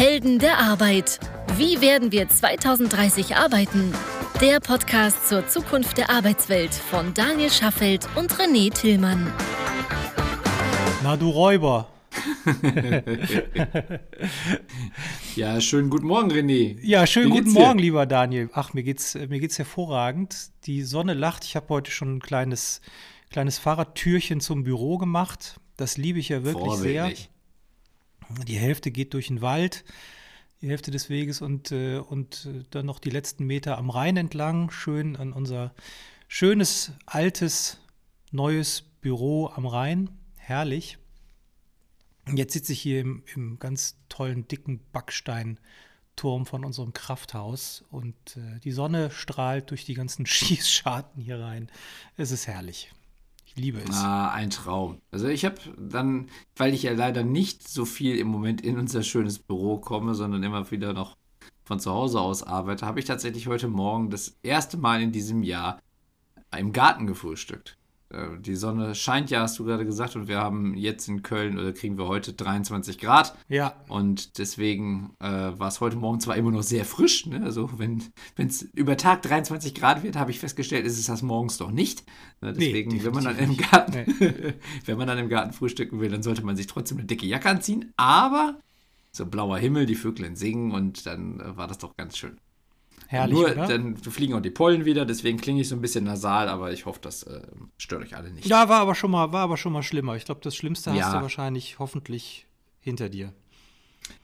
Helden der Arbeit. Wie werden wir 2030 arbeiten? Der Podcast zur Zukunft der Arbeitswelt von Daniel Schaffelt und René Tillmann. Na du Räuber. ja, schönen guten Morgen, René. Ja, schönen guten Morgen, dir? lieber Daniel. Ach, mir geht's, mir geht's hervorragend. Die Sonne lacht. Ich habe heute schon ein kleines, kleines Fahrradtürchen zum Büro gemacht. Das liebe ich ja wirklich sehr. Die Hälfte geht durch den Wald, die Hälfte des Weges und, äh, und äh, dann noch die letzten Meter am Rhein entlang, schön an unser schönes, altes, neues Büro am Rhein. Herrlich. Jetzt sitze ich hier im, im ganz tollen, dicken Backsteinturm von unserem Krafthaus und äh, die Sonne strahlt durch die ganzen Schießscharten hier rein. Es ist herrlich. Liebe es. Ah, ein Traum. Also ich habe dann, weil ich ja leider nicht so viel im Moment in unser schönes Büro komme, sondern immer wieder noch von zu Hause aus arbeite, habe ich tatsächlich heute Morgen das erste Mal in diesem Jahr im Garten gefrühstückt. Äh, die Sonne scheint ja, hast du gerade gesagt, und wir haben jetzt in Köln oder kriegen wir heute 23 Grad. Ja. Und deswegen äh, war es heute Morgen zwar immer noch sehr frisch, ne? also wenn es über Tag 23 Grad wird, habe ich festgestellt, ist es das morgens doch nicht. Ne? Deswegen, nee, wenn man dann im Garten, nee. wenn man dann im Garten frühstücken will, dann sollte man sich trotzdem eine dicke Jacke anziehen. Aber so blauer Himmel, die Vögel singen und dann äh, war das doch ganz schön. Herrlich, Nur, oder? dann fliegen auch die Pollen wieder, deswegen klinge ich so ein bisschen nasal, aber ich hoffe, das äh, stört euch alle nicht. Ja, war aber schon mal, war aber schon mal schlimmer. Ich glaube, das Schlimmste ja. hast du wahrscheinlich hoffentlich hinter dir.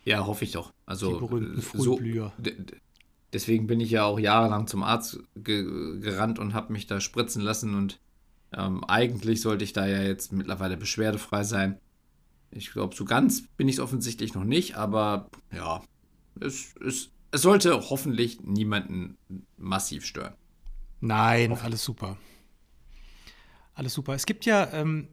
Ja, hoffe ich doch. Also die berühmten so, deswegen bin ich ja auch jahrelang zum Arzt ge gerannt und habe mich da spritzen lassen und ähm, eigentlich sollte ich da ja jetzt mittlerweile beschwerdefrei sein. Ich glaube, so ganz bin ich es offensichtlich noch nicht, aber ja, es ist es sollte hoffentlich niemanden massiv stören. Nein, alles super. Alles super. Es gibt ja, ähm,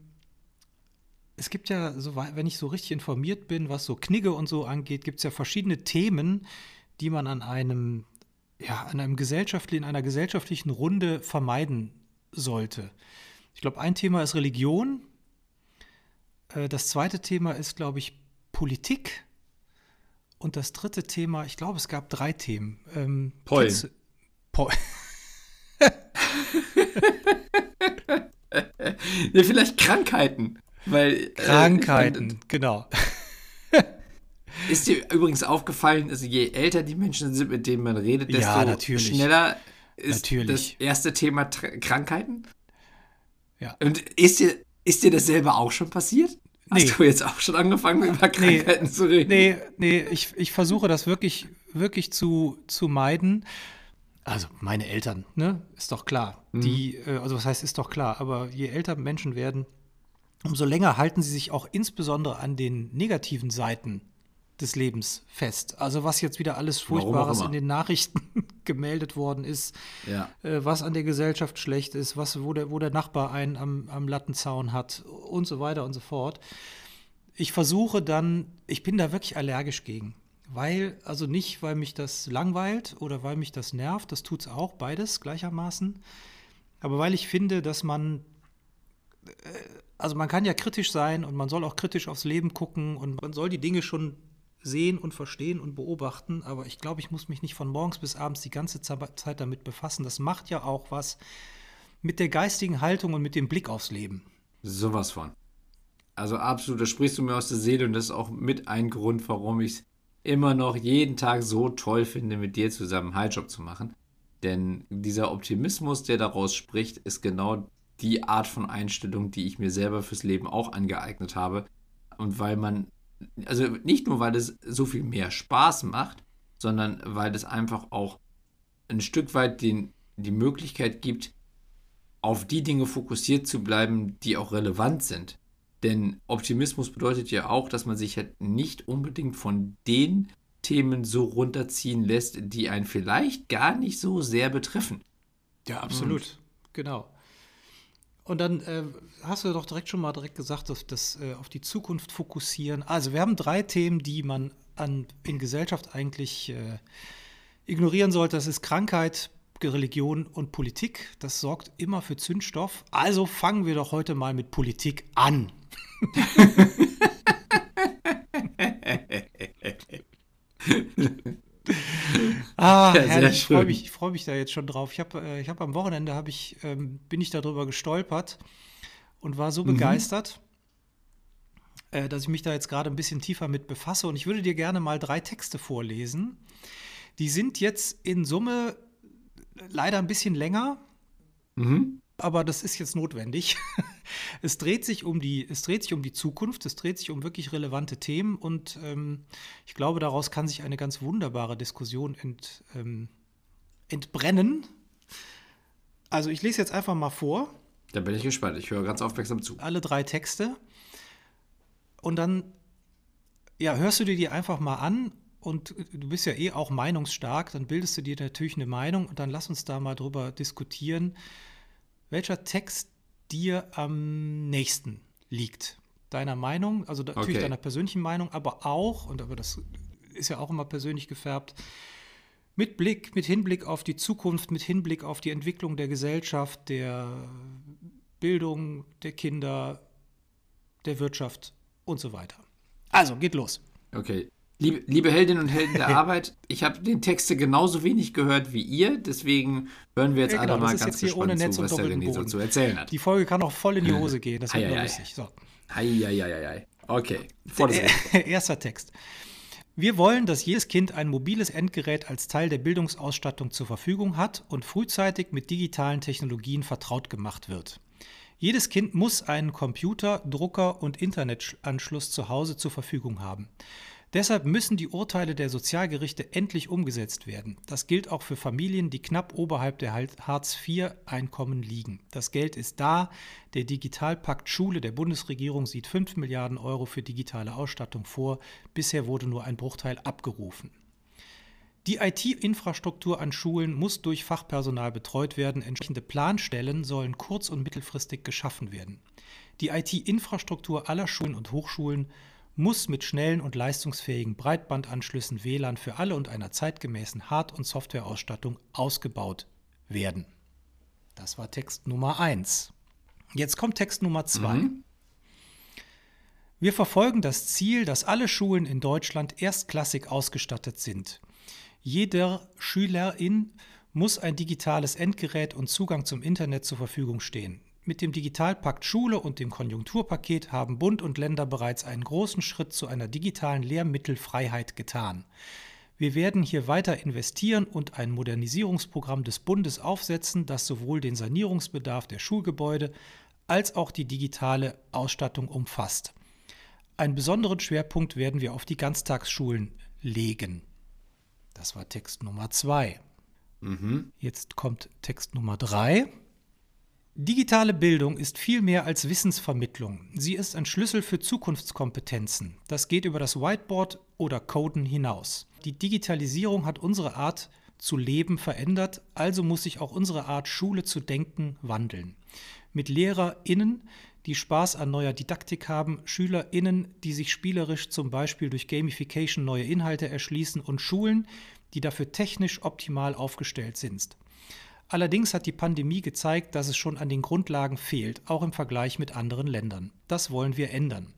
es gibt ja, so, wenn ich so richtig informiert bin, was so Knigge und so angeht, gibt es ja verschiedene Themen, die man an einem, ja, an einem gesellschaftlichen, in einer gesellschaftlichen Runde vermeiden sollte. Ich glaube, ein Thema ist Religion. Äh, das zweite Thema ist, glaube ich, Politik. Und das dritte Thema, ich glaube, es gab drei Themen. Ähm, Pollen. Pol ja, vielleicht Krankheiten. Weil, äh, Krankheiten, äh, genau. Ist dir übrigens aufgefallen, also je älter die Menschen sind, mit denen man redet, desto ja, schneller ist natürlich. das erste Thema Tra Krankheiten? Ja. Und ist dir, ist dir das selber auch schon passiert? Hast nee. du jetzt auch schon angefangen, über Krankheiten nee. zu reden? Nee, nee, ich, ich versuche das wirklich, wirklich zu, zu meiden. Also meine Eltern, ne? Ist doch klar. Mhm. Die, äh, also was heißt, ist doch klar, aber je älter Menschen werden, umso länger halten sie sich auch insbesondere an den negativen Seiten des Lebens fest. Also was jetzt wieder alles Furchtbares in den Nachrichten gemeldet worden ist, ja. äh, was an der Gesellschaft schlecht ist, was, wo, der, wo der Nachbar einen am, am Lattenzaun hat und so weiter und so fort. Ich versuche dann, ich bin da wirklich allergisch gegen. Weil, also nicht, weil mich das langweilt oder weil mich das nervt, das tut es auch, beides gleichermaßen. Aber weil ich finde, dass man, äh, also man kann ja kritisch sein und man soll auch kritisch aufs Leben gucken und man soll die Dinge schon sehen und verstehen und beobachten, aber ich glaube, ich muss mich nicht von morgens bis abends die ganze Zeit damit befassen. Das macht ja auch was mit der geistigen Haltung und mit dem Blick aufs Leben. Sowas von. Also absolut, da sprichst du mir aus der Seele und das ist auch mit ein Grund, warum ich es immer noch jeden Tag so toll finde, mit dir zusammen einen Highjob zu machen. Denn dieser Optimismus, der daraus spricht, ist genau die Art von Einstellung, die ich mir selber fürs Leben auch angeeignet habe. Und weil man also nicht nur, weil es so viel mehr Spaß macht, sondern weil es einfach auch ein Stück weit den, die Möglichkeit gibt, auf die Dinge fokussiert zu bleiben, die auch relevant sind. Denn Optimismus bedeutet ja auch, dass man sich halt nicht unbedingt von den Themen so runterziehen lässt, die einen vielleicht gar nicht so sehr betreffen. Ja, absolut. Und genau. Und dann äh, hast du doch direkt schon mal direkt gesagt, dass das äh, auf die Zukunft fokussieren. Also wir haben drei Themen, die man an, in Gesellschaft eigentlich äh, ignorieren sollte. Das ist Krankheit, Religion und Politik. Das sorgt immer für Zündstoff. Also fangen wir doch heute mal mit Politik an. Ah, ja, herrlich, ich freue mich, freu mich da jetzt schon drauf. Ich habe äh, hab am Wochenende hab ich, ähm, bin ich darüber gestolpert und war so mhm. begeistert, äh, dass ich mich da jetzt gerade ein bisschen tiefer mit befasse. Und ich würde dir gerne mal drei Texte vorlesen. Die sind jetzt in Summe leider ein bisschen länger. Mhm aber das ist jetzt notwendig. es, dreht sich um die, es dreht sich um die Zukunft, es dreht sich um wirklich relevante Themen und ähm, ich glaube, daraus kann sich eine ganz wunderbare Diskussion ent, ähm, entbrennen. Also ich lese jetzt einfach mal vor. Da bin ich gespannt, ich höre ganz aufmerksam zu. Alle drei Texte. Und dann ja, hörst du dir die einfach mal an und du bist ja eh auch meinungsstark, dann bildest du dir natürlich eine Meinung und dann lass uns da mal drüber diskutieren welcher Text dir am nächsten liegt. Deiner Meinung, also natürlich okay. deiner persönlichen Meinung, aber auch, und aber das ist ja auch immer persönlich gefärbt, mit Blick, mit Hinblick auf die Zukunft, mit Hinblick auf die Entwicklung der Gesellschaft, der Bildung der Kinder, der Wirtschaft und so weiter. Also, geht los. Okay. Liebe, liebe Heldinnen und Helden der Arbeit, ich habe den Texte genauso wenig gehört wie ihr, deswegen hören wir jetzt ja, genau, alle mal ganz gespannt zu, was der René so zu erzählen hat. Die Folge kann auch voll in die Hose gehen, das wird lustig. So. Eieieiei. Okay, Erster Text. Wir wollen, dass jedes Kind ein mobiles Endgerät als Teil der Bildungsausstattung zur Verfügung hat und frühzeitig mit digitalen Technologien vertraut gemacht wird. Jedes Kind muss einen Computer, Drucker und Internetanschluss zu Hause zur Verfügung haben. Deshalb müssen die Urteile der Sozialgerichte endlich umgesetzt werden. Das gilt auch für Familien, die knapp oberhalb der Hartz-IV-Einkommen liegen. Das Geld ist da. Der Digitalpakt Schule der Bundesregierung sieht 5 Milliarden Euro für digitale Ausstattung vor. Bisher wurde nur ein Bruchteil abgerufen. Die IT-Infrastruktur an Schulen muss durch Fachpersonal betreut werden. Entsprechende Planstellen sollen kurz- und mittelfristig geschaffen werden. Die IT-Infrastruktur aller Schulen und Hochschulen muss mit schnellen und leistungsfähigen Breitbandanschlüssen WLAN für alle und einer zeitgemäßen Hard- und Softwareausstattung ausgebaut werden. Das war Text Nummer 1. Jetzt kommt Text Nummer 2. Mhm. Wir verfolgen das Ziel, dass alle Schulen in Deutschland erstklassig ausgestattet sind. Jeder Schülerin muss ein digitales Endgerät und Zugang zum Internet zur Verfügung stehen. Mit dem Digitalpakt Schule und dem Konjunkturpaket haben Bund und Länder bereits einen großen Schritt zu einer digitalen Lehrmittelfreiheit getan. Wir werden hier weiter investieren und ein Modernisierungsprogramm des Bundes aufsetzen, das sowohl den Sanierungsbedarf der Schulgebäude als auch die digitale Ausstattung umfasst. Einen besonderen Schwerpunkt werden wir auf die Ganztagsschulen legen. Das war Text Nummer zwei. Mhm. Jetzt kommt Text Nummer drei. Digitale Bildung ist viel mehr als Wissensvermittlung. Sie ist ein Schlüssel für Zukunftskompetenzen. Das geht über das Whiteboard oder Coden hinaus. Die Digitalisierung hat unsere Art zu leben verändert, also muss sich auch unsere Art Schule zu denken wandeln. Mit LehrerInnen, die Spaß an neuer Didaktik haben, SchülerInnen, die sich spielerisch zum Beispiel durch Gamification neue Inhalte erschließen und Schulen, die dafür technisch optimal aufgestellt sind. Allerdings hat die Pandemie gezeigt, dass es schon an den Grundlagen fehlt, auch im Vergleich mit anderen Ländern. Das wollen wir ändern.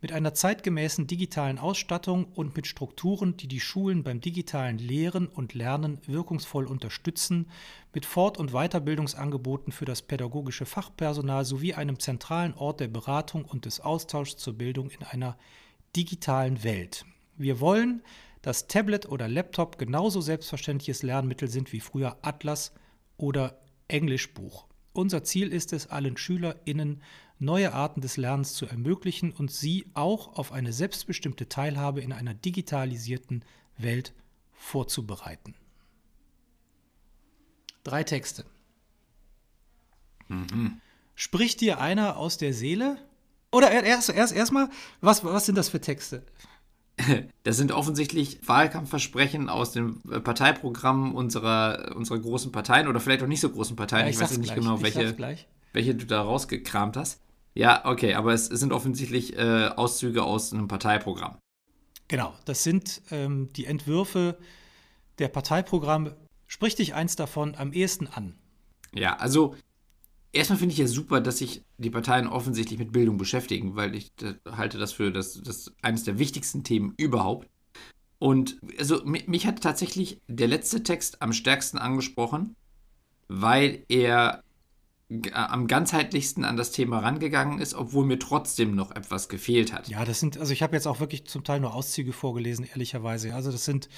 Mit einer zeitgemäßen digitalen Ausstattung und mit Strukturen, die die Schulen beim digitalen Lehren und Lernen wirkungsvoll unterstützen, mit Fort- und Weiterbildungsangeboten für das pädagogische Fachpersonal sowie einem zentralen Ort der Beratung und des Austauschs zur Bildung in einer digitalen Welt. Wir wollen, dass Tablet oder Laptop genauso selbstverständliches Lernmittel sind wie früher Atlas, oder Englischbuch. Unser Ziel ist es, allen SchülerInnen neue Arten des Lernens zu ermöglichen und sie auch auf eine selbstbestimmte Teilhabe in einer digitalisierten Welt vorzubereiten. Drei Texte. Mhm. Spricht dir einer aus der Seele? Oder erst erst erstmal, was, was sind das für Texte? Das sind offensichtlich Wahlkampfversprechen aus den äh, Parteiprogrammen unserer, unserer großen Parteien oder vielleicht auch nicht so großen Parteien. Ja, ich, ich weiß nicht gleich. genau, welche, welche du da rausgekramt hast. Ja, okay, aber es, es sind offensichtlich äh, Auszüge aus einem Parteiprogramm. Genau, das sind ähm, die Entwürfe der Parteiprogramme. Sprich dich eins davon am ehesten an? Ja, also Erstmal finde ich ja super, dass sich die Parteien offensichtlich mit Bildung beschäftigen, weil ich halte das für das, das eines der wichtigsten Themen überhaupt. Und also mich hat tatsächlich der letzte Text am stärksten angesprochen, weil er am ganzheitlichsten an das Thema rangegangen ist, obwohl mir trotzdem noch etwas gefehlt hat. Ja, das sind, also ich habe jetzt auch wirklich zum Teil nur Auszüge vorgelesen, ehrlicherweise. Also das sind,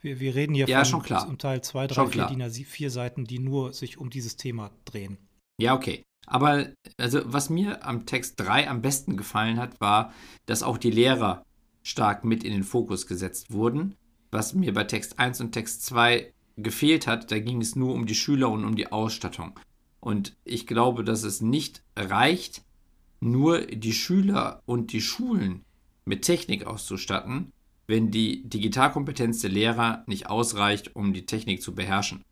wir, wir reden hier ja, von zum Teil zwei, drei, vier, DIN vier Seiten, die nur sich um dieses Thema drehen. Ja, okay. Aber also was mir am Text 3 am besten gefallen hat, war, dass auch die Lehrer stark mit in den Fokus gesetzt wurden. Was mir bei Text 1 und Text 2 gefehlt hat, da ging es nur um die Schüler und um die Ausstattung. Und ich glaube, dass es nicht reicht, nur die Schüler und die Schulen mit Technik auszustatten, wenn die Digitalkompetenz der Lehrer nicht ausreicht, um die Technik zu beherrschen.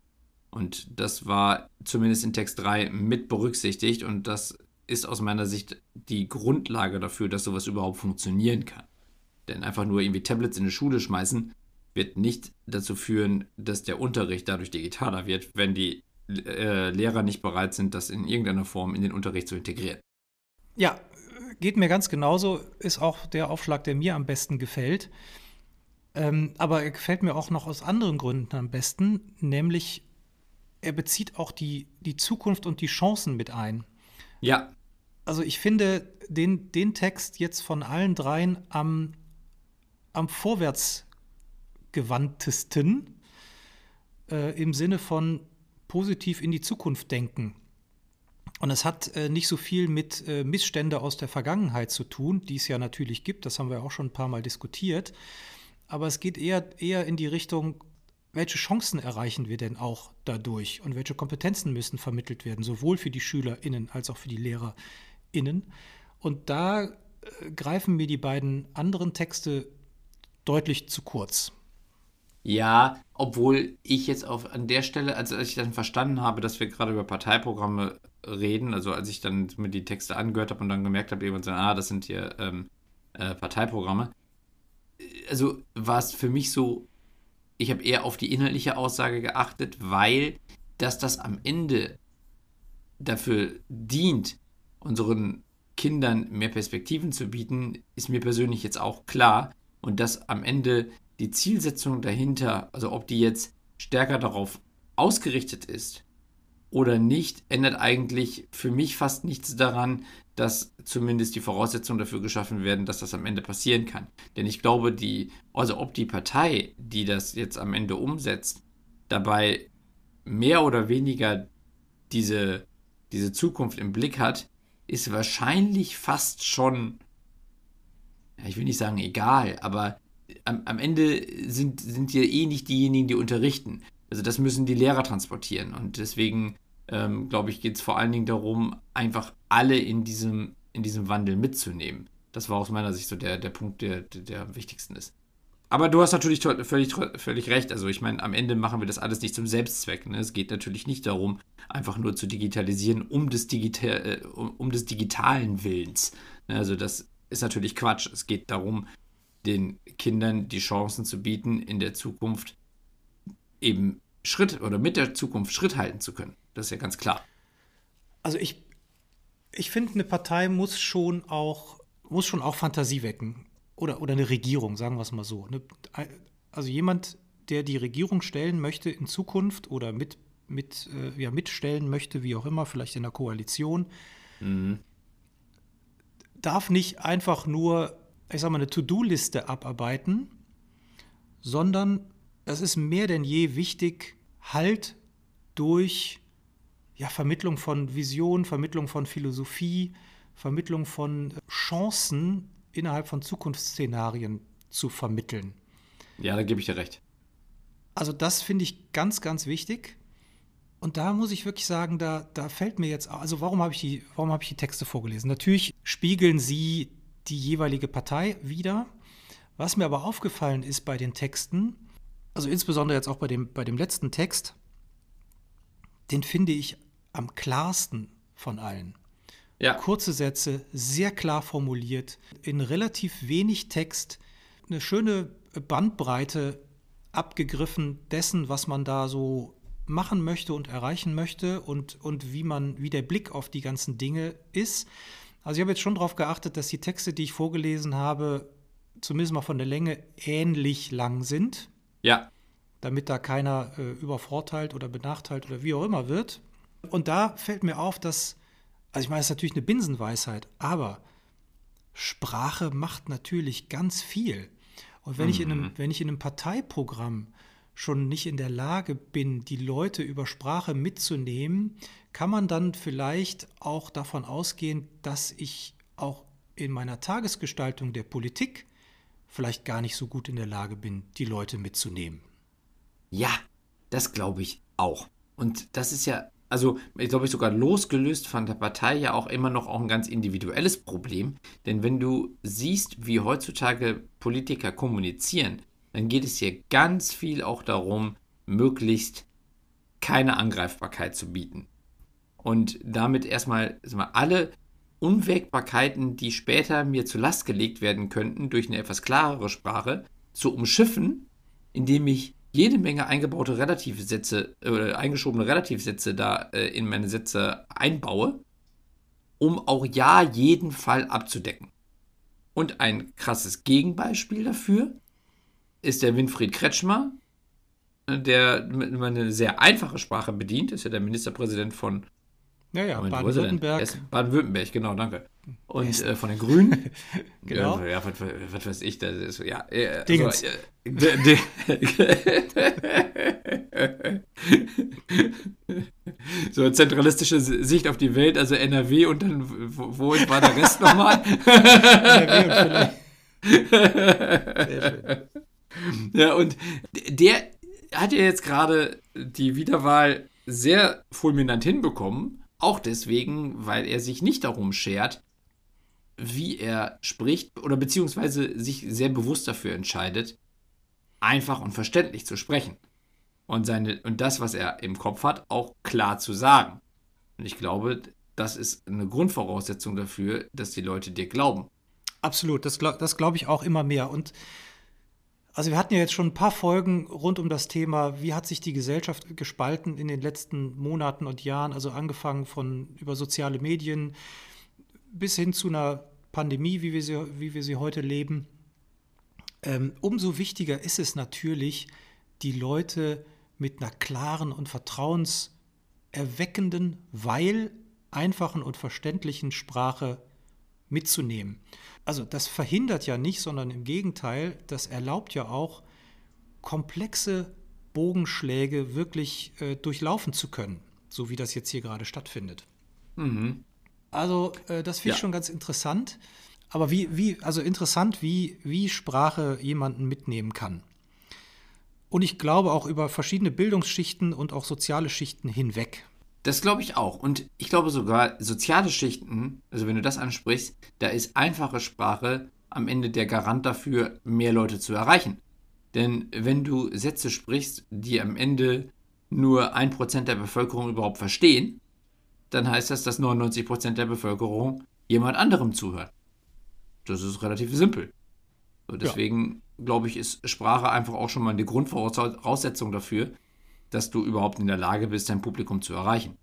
Und das war zumindest in Text 3 mit berücksichtigt und das ist aus meiner Sicht die Grundlage dafür, dass sowas überhaupt funktionieren kann. Denn einfach nur irgendwie Tablets in die Schule schmeißen, wird nicht dazu führen, dass der Unterricht dadurch digitaler wird, wenn die äh, Lehrer nicht bereit sind, das in irgendeiner Form in den Unterricht zu integrieren. Ja, geht mir ganz genauso, ist auch der Aufschlag, der mir am besten gefällt. Ähm, aber er gefällt mir auch noch aus anderen Gründen am besten, nämlich er bezieht auch die, die Zukunft und die Chancen mit ein. Ja. Also ich finde den, den Text jetzt von allen dreien am, am vorwärtsgewandtesten äh, im Sinne von positiv in die Zukunft denken. Und es hat äh, nicht so viel mit äh, Missstände aus der Vergangenheit zu tun, die es ja natürlich gibt, das haben wir auch schon ein paar Mal diskutiert. Aber es geht eher, eher in die Richtung, welche Chancen erreichen wir denn auch dadurch und welche Kompetenzen müssen vermittelt werden, sowohl für die SchülerInnen als auch für die LehrerInnen. Und da äh, greifen mir die beiden anderen Texte deutlich zu kurz. Ja, obwohl ich jetzt auf, an der Stelle, also als ich dann verstanden habe, dass wir gerade über Parteiprogramme reden, also als ich dann mir die Texte angehört habe und dann gemerkt habe, sagt, ah, das sind hier ähm, äh, Parteiprogramme, also war es für mich so, ich habe eher auf die inhaltliche Aussage geachtet, weil dass das am Ende dafür dient, unseren Kindern mehr Perspektiven zu bieten, ist mir persönlich jetzt auch klar. Und dass am Ende die Zielsetzung dahinter, also ob die jetzt stärker darauf ausgerichtet ist oder nicht, ändert eigentlich für mich fast nichts daran, dass zumindest die Voraussetzungen dafür geschaffen werden, dass das am Ende passieren kann. Denn ich glaube, die, also ob die Partei, die das jetzt am Ende umsetzt, dabei mehr oder weniger diese, diese Zukunft im Blick hat, ist wahrscheinlich fast schon, ich will nicht sagen egal, aber am, am Ende sind, sind ja eh nicht diejenigen, die unterrichten. Also das müssen die Lehrer transportieren. Und deswegen ähm, glaube ich, geht es vor allen Dingen darum, einfach alle in diesem, in diesem Wandel mitzunehmen. Das war aus meiner Sicht so der, der Punkt, der, der, am wichtigsten ist. Aber du hast natürlich völlig, völlig recht. Also ich meine, am Ende machen wir das alles nicht zum Selbstzweck. Ne? Es geht natürlich nicht darum, einfach nur zu digitalisieren um des, Digita äh, um, um des digitalen Willens. Ne? Also das ist natürlich Quatsch. Es geht darum, den Kindern die Chancen zu bieten, in der Zukunft eben Schritt oder mit der Zukunft Schritt halten zu können. Das ist ja ganz klar. Also ich, ich finde, eine Partei muss schon auch, muss schon auch Fantasie wecken. Oder, oder eine Regierung, sagen wir es mal so. Also jemand, der die Regierung stellen möchte in Zukunft oder mit, mit, äh, ja, mitstellen möchte, wie auch immer, vielleicht in der Koalition, mhm. darf nicht einfach nur, ich sag mal, eine To-Do-Liste abarbeiten, sondern es ist mehr denn je wichtig, halt durch ja, Vermittlung von Vision, Vermittlung von Philosophie, Vermittlung von Chancen innerhalb von Zukunftsszenarien zu vermitteln. Ja, da gebe ich dir recht. Also das finde ich ganz, ganz wichtig. Und da muss ich wirklich sagen, da, da fällt mir jetzt, also warum habe ich, die, hab ich die Texte vorgelesen? Natürlich spiegeln sie die jeweilige Partei wieder. Was mir aber aufgefallen ist bei den Texten, also insbesondere jetzt auch bei dem, bei dem letzten Text, den finde ich am klarsten von allen. Ja. Kurze Sätze, sehr klar formuliert, in relativ wenig Text, eine schöne Bandbreite abgegriffen dessen, was man da so machen möchte und erreichen möchte und, und wie man, wie der Blick auf die ganzen Dinge ist. Also ich habe jetzt schon darauf geachtet, dass die Texte, die ich vorgelesen habe, zumindest mal von der Länge ähnlich lang sind. Ja. Damit da keiner äh, übervorteilt oder benachteilt oder wie auch immer wird. Und da fällt mir auf, dass, also ich meine, das ist natürlich eine Binsenweisheit, aber Sprache macht natürlich ganz viel. Und wenn, mhm. ich in einem, mhm. wenn ich in einem Parteiprogramm schon nicht in der Lage bin, die Leute über Sprache mitzunehmen, kann man dann vielleicht auch davon ausgehen, dass ich auch in meiner Tagesgestaltung der Politik vielleicht gar nicht so gut in der Lage bin, die Leute mitzunehmen. Ja, das glaube ich auch. Und das ist ja, also ich glaube ich sogar losgelöst von der Partei ja auch immer noch auch ein ganz individuelles Problem. Denn wenn du siehst, wie heutzutage Politiker kommunizieren, dann geht es hier ganz viel auch darum, möglichst keine Angreifbarkeit zu bieten. Und damit erstmal mal, alle Unwägbarkeiten, die später mir zur Last gelegt werden könnten, durch eine etwas klarere Sprache zu umschiffen, indem ich jede Menge eingebaute Relativsätze äh, eingeschobene Relativsätze da äh, in meine Sätze einbaue, um auch ja jeden Fall abzudecken. Und ein krasses Gegenbeispiel dafür ist der Winfried Kretschmer, äh, der eine sehr einfache Sprache bedient, ist ja der Ministerpräsident von ja, ja, Baden-Württemberg. Baden-Württemberg, genau, danke. Und äh, von den Grünen. genau. Ja, ja was, was, weiß ich, das ist, ja. Äh, Dingens. Also, äh, so zentralistische Sicht auf die Welt, also NRW und dann, wo, wo war der Rest nochmal? NRW und Sehr schön. Ja, und der hat ja jetzt gerade die Wiederwahl sehr fulminant hinbekommen auch deswegen, weil er sich nicht darum schert, wie er spricht oder beziehungsweise sich sehr bewusst dafür entscheidet, einfach und verständlich zu sprechen. Und, seine, und das, was er im Kopf hat, auch klar zu sagen. Und ich glaube, das ist eine Grundvoraussetzung dafür, dass die Leute dir glauben. Absolut, das, das glaube ich auch immer mehr. Und also wir hatten ja jetzt schon ein paar Folgen rund um das Thema, wie hat sich die Gesellschaft gespalten in den letzten Monaten und Jahren, also angefangen von über soziale Medien bis hin zu einer Pandemie, wie wir sie, wie wir sie heute leben. Ähm, umso wichtiger ist es natürlich, die Leute mit einer klaren und vertrauenserweckenden, weil einfachen und verständlichen Sprache mitzunehmen. Also das verhindert ja nicht, sondern im Gegenteil, das erlaubt ja auch, komplexe Bogenschläge wirklich äh, durchlaufen zu können, so wie das jetzt hier gerade stattfindet. Mhm. Also äh, das finde ich ja. schon ganz interessant. Aber wie, wie, also interessant, wie, wie Sprache jemanden mitnehmen kann. Und ich glaube auch über verschiedene Bildungsschichten und auch soziale Schichten hinweg. Das glaube ich auch. Und ich glaube sogar, soziale Schichten, also wenn du das ansprichst, da ist einfache Sprache am Ende der Garant dafür, mehr Leute zu erreichen. Denn wenn du Sätze sprichst, die am Ende nur ein Prozent der Bevölkerung überhaupt verstehen, dann heißt das, dass 99 Prozent der Bevölkerung jemand anderem zuhört. Das ist relativ simpel. So, deswegen ja. glaube ich, ist Sprache einfach auch schon mal eine Grundvoraussetzung dafür, dass du überhaupt in der Lage bist, dein Publikum zu erreichen.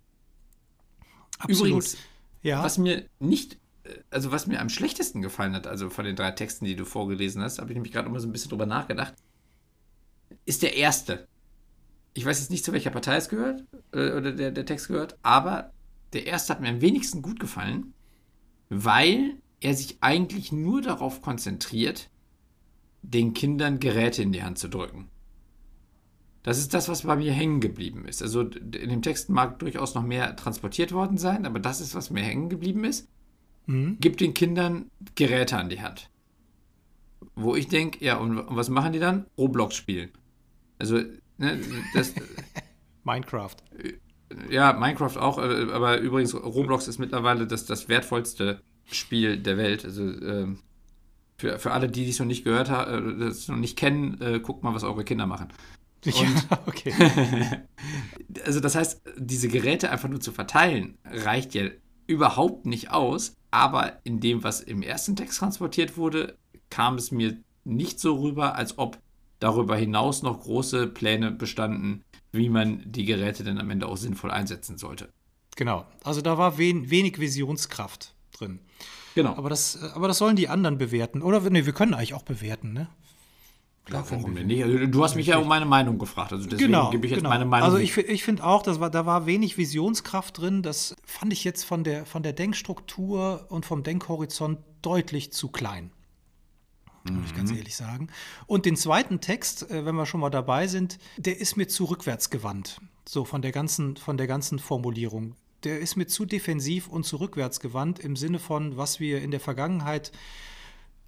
Absolut. Übrigens, ja. was mir nicht, äh, also was mir am schlechtesten gefallen hat, also von den drei Texten, die du vorgelesen hast, habe ich nämlich gerade immer so ein bisschen drüber nachgedacht, ist der erste. Ich weiß jetzt nicht, zu welcher Partei es gehört, äh, oder der, der Text gehört, aber der erste hat mir am wenigsten gut gefallen, weil er sich eigentlich nur darauf konzentriert, den Kindern Geräte in die Hand zu drücken. Das ist das, was bei mir hängen geblieben ist. Also in dem Text mag durchaus noch mehr transportiert worden sein, aber das ist, was mir hängen geblieben ist. Mhm. Gib den Kindern Geräte an die Hand. Wo ich denke, ja, und, und, was machen die dann? Roblox spielen. Also, ne, das. Minecraft. Ja, Minecraft auch, äh, aber übrigens, Roblox ist mittlerweile das, das wertvollste Spiel der Welt. Also, ähm, für, für alle, die es noch nicht gehört haben, äh, das noch nicht kennen, äh, guckt mal, was eure Kinder machen. Und ja, okay. also das heißt, diese Geräte einfach nur zu verteilen, reicht ja überhaupt nicht aus. Aber in dem, was im ersten Text transportiert wurde, kam es mir nicht so rüber, als ob darüber hinaus noch große Pläne bestanden, wie man die Geräte dann am Ende auch sinnvoll einsetzen sollte. Genau, also da war wen, wenig Visionskraft drin. Genau. Aber das, aber das sollen die anderen bewerten. Oder nee, wir können eigentlich auch bewerten, ne? Ja, warum denn nicht? Also, du hast mich ja um meine Meinung gefragt, also deswegen genau, gebe ich jetzt genau. meine Meinung. Also ich, ich finde auch, das war, da war wenig Visionskraft drin. Das fand ich jetzt von der, von der Denkstruktur und vom Denkhorizont deutlich zu klein. Mhm. Muss ich ganz mhm. ehrlich sagen. Und den zweiten Text, äh, wenn wir schon mal dabei sind, der ist mir zu rückwärtsgewandt. So von der ganzen, von der ganzen Formulierung. Der ist mir zu defensiv und zu rückwärtsgewandt im Sinne von, was wir in der Vergangenheit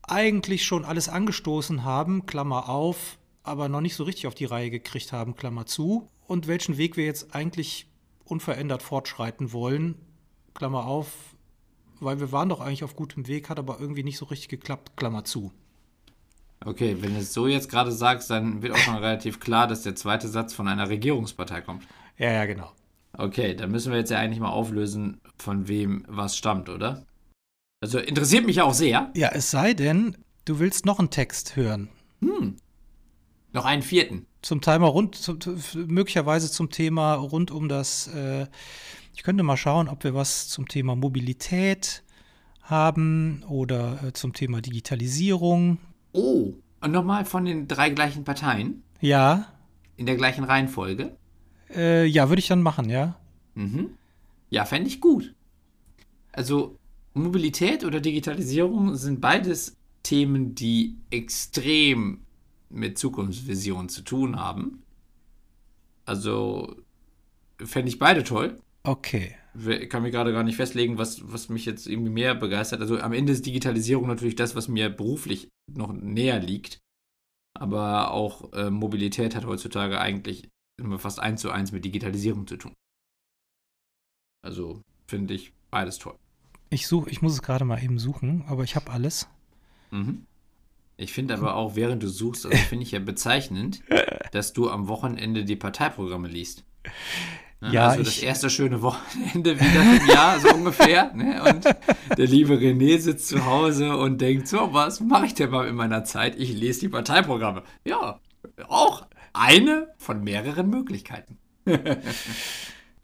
eigentlich schon alles angestoßen haben, Klammer auf, aber noch nicht so richtig auf die Reihe gekriegt haben, Klammer zu, und welchen Weg wir jetzt eigentlich unverändert fortschreiten wollen, Klammer auf, weil wir waren doch eigentlich auf gutem Weg, hat aber irgendwie nicht so richtig geklappt, Klammer zu. Okay, wenn du es so jetzt gerade sagst, dann wird auch schon relativ klar, dass der zweite Satz von einer Regierungspartei kommt. Ja, ja, genau. Okay, dann müssen wir jetzt ja eigentlich mal auflösen, von wem was stammt, oder? Also interessiert mich auch sehr. Ja, es sei denn, du willst noch einen Text hören. Hm. Noch einen vierten. Zum Thema rund, zum, möglicherweise zum Thema rund um das. Äh, ich könnte mal schauen, ob wir was zum Thema Mobilität haben oder äh, zum Thema Digitalisierung. Oh, und nochmal von den drei gleichen Parteien? Ja. In der gleichen Reihenfolge? Äh, ja, würde ich dann machen, ja. Mhm. Ja, fände ich gut. Also, Mobilität oder Digitalisierung sind beides Themen, die extrem mit Zukunftsvision zu tun haben. Also fände ich beide toll. Okay. Ich kann mir gerade gar nicht festlegen, was, was mich jetzt irgendwie mehr begeistert. Also am Ende ist Digitalisierung natürlich das, was mir beruflich noch näher liegt. Aber auch äh, Mobilität hat heutzutage eigentlich immer fast eins zu eins mit Digitalisierung zu tun. Also finde ich beides toll. Ich suche, ich muss es gerade mal eben suchen, aber ich habe alles. Mhm. Ich finde aber auch, während du suchst, also finde ich ja bezeichnend, dass du am Wochenende die Parteiprogramme liest. Ne? Ja, also das erste schöne Wochenende wieder im Jahr, so ungefähr. Ne? Und der liebe René sitzt zu Hause und denkt, so, was mache ich denn mal in meiner Zeit? Ich lese die Parteiprogramme. Ja, auch eine von mehreren Möglichkeiten.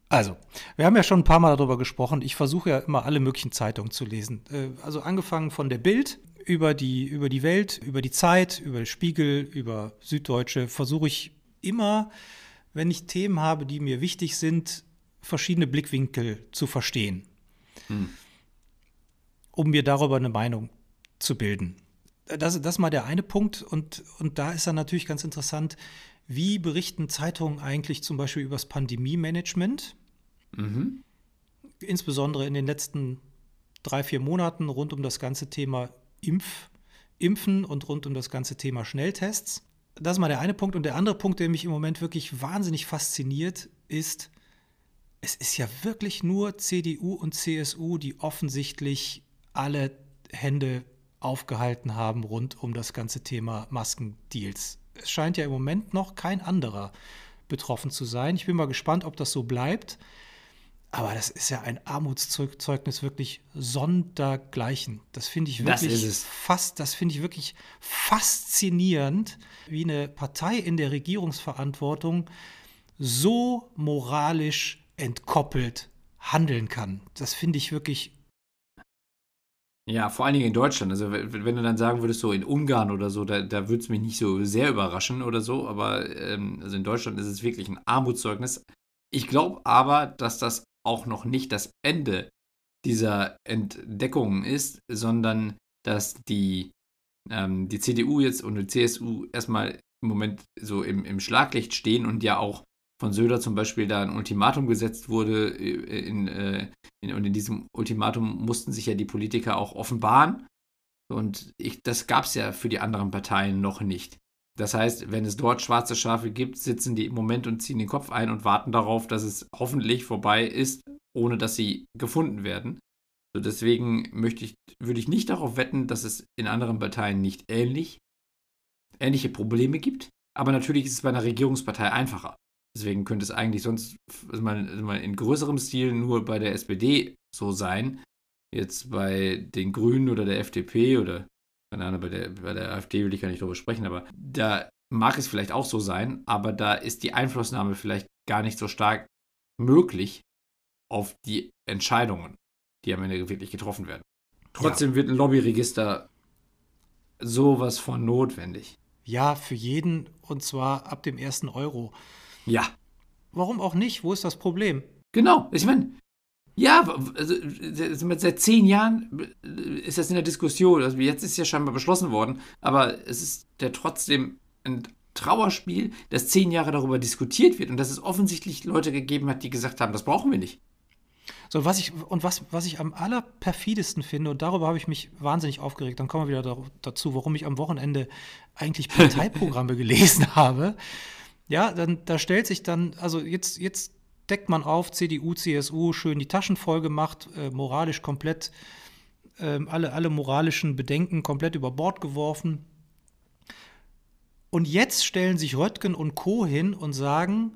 Also, wir haben ja schon ein paar Mal darüber gesprochen. Ich versuche ja immer alle möglichen Zeitungen zu lesen. Äh, also angefangen von der Bild über die, über die Welt, über die Zeit, über Spiegel, über Süddeutsche, versuche ich immer, wenn ich Themen habe, die mir wichtig sind, verschiedene Blickwinkel zu verstehen, hm. um mir darüber eine Meinung zu bilden. Das, das ist mal der eine Punkt. Und, und da ist dann natürlich ganz interessant, wie berichten Zeitungen eigentlich zum Beispiel über das Pandemie-Management? Mhm. Insbesondere in den letzten drei, vier Monaten rund um das ganze Thema Impf, Impfen und rund um das ganze Thema Schnelltests. Das ist mal der eine Punkt. Und der andere Punkt, der mich im Moment wirklich wahnsinnig fasziniert, ist, es ist ja wirklich nur CDU und CSU, die offensichtlich alle Hände aufgehalten haben rund um das ganze Thema Maskendeals. Es scheint ja im Moment noch kein anderer betroffen zu sein. Ich bin mal gespannt, ob das so bleibt. Aber das ist ja ein Armutszeugnis wirklich sondergleichen. Das finde ich wirklich das fast, das finde ich wirklich faszinierend, wie eine Partei in der Regierungsverantwortung so moralisch entkoppelt handeln kann. Das finde ich wirklich. Ja, vor allen Dingen in Deutschland. Also, wenn du dann sagen würdest, so in Ungarn oder so, da, da würde es mich nicht so sehr überraschen oder so. Aber ähm, also in Deutschland ist es wirklich ein Armutszeugnis. Ich glaube aber, dass das auch noch nicht das Ende dieser Entdeckungen ist, sondern dass die, ähm, die CDU jetzt und die CSU erstmal im Moment so im, im Schlaglicht stehen und ja auch von Söder zum Beispiel da ein Ultimatum gesetzt wurde. Äh, in, äh, in, und in diesem Ultimatum mussten sich ja die Politiker auch offenbaren. Und ich, das gab es ja für die anderen Parteien noch nicht. Das heißt, wenn es dort schwarze Schafe gibt, sitzen die im Moment und ziehen den Kopf ein und warten darauf, dass es hoffentlich vorbei ist, ohne dass sie gefunden werden. So deswegen möchte ich, würde ich nicht darauf wetten, dass es in anderen Parteien nicht ähnlich, ähnliche Probleme gibt. Aber natürlich ist es bei einer Regierungspartei einfacher. Deswegen könnte es eigentlich sonst also mal, also in größerem Stil nur bei der SPD so sein. Jetzt bei den Grünen oder der FDP oder keine Ahnung, bei der, bei der AfD will ich gar nicht drüber sprechen, aber da mag es vielleicht auch so sein, aber da ist die Einflussnahme vielleicht gar nicht so stark möglich auf die Entscheidungen, die am Ende wirklich getroffen werden. Trotzdem ja. wird ein Lobbyregister sowas von notwendig. Ja, für jeden und zwar ab dem ersten Euro. Ja. Warum auch nicht? Wo ist das Problem? Genau, ich meine, ja, also, seit zehn Jahren ist das in der Diskussion. Also jetzt ist ja scheinbar beschlossen worden, aber es ist ja trotzdem ein Trauerspiel, dass zehn Jahre darüber diskutiert wird und dass es offensichtlich Leute gegeben hat, die gesagt haben, das brauchen wir nicht. So, was ich, und was, was ich am allerperfidesten finde, und darüber habe ich mich wahnsinnig aufgeregt, dann kommen wir wieder dazu, warum ich am Wochenende eigentlich Parteiprogramme gelesen habe. Ja, dann da stellt sich dann, also jetzt, jetzt deckt man auf, CDU, CSU, schön die Taschen voll gemacht, äh, moralisch komplett, äh, alle, alle moralischen Bedenken komplett über Bord geworfen. Und jetzt stellen sich Röttgen und Co. hin und sagen,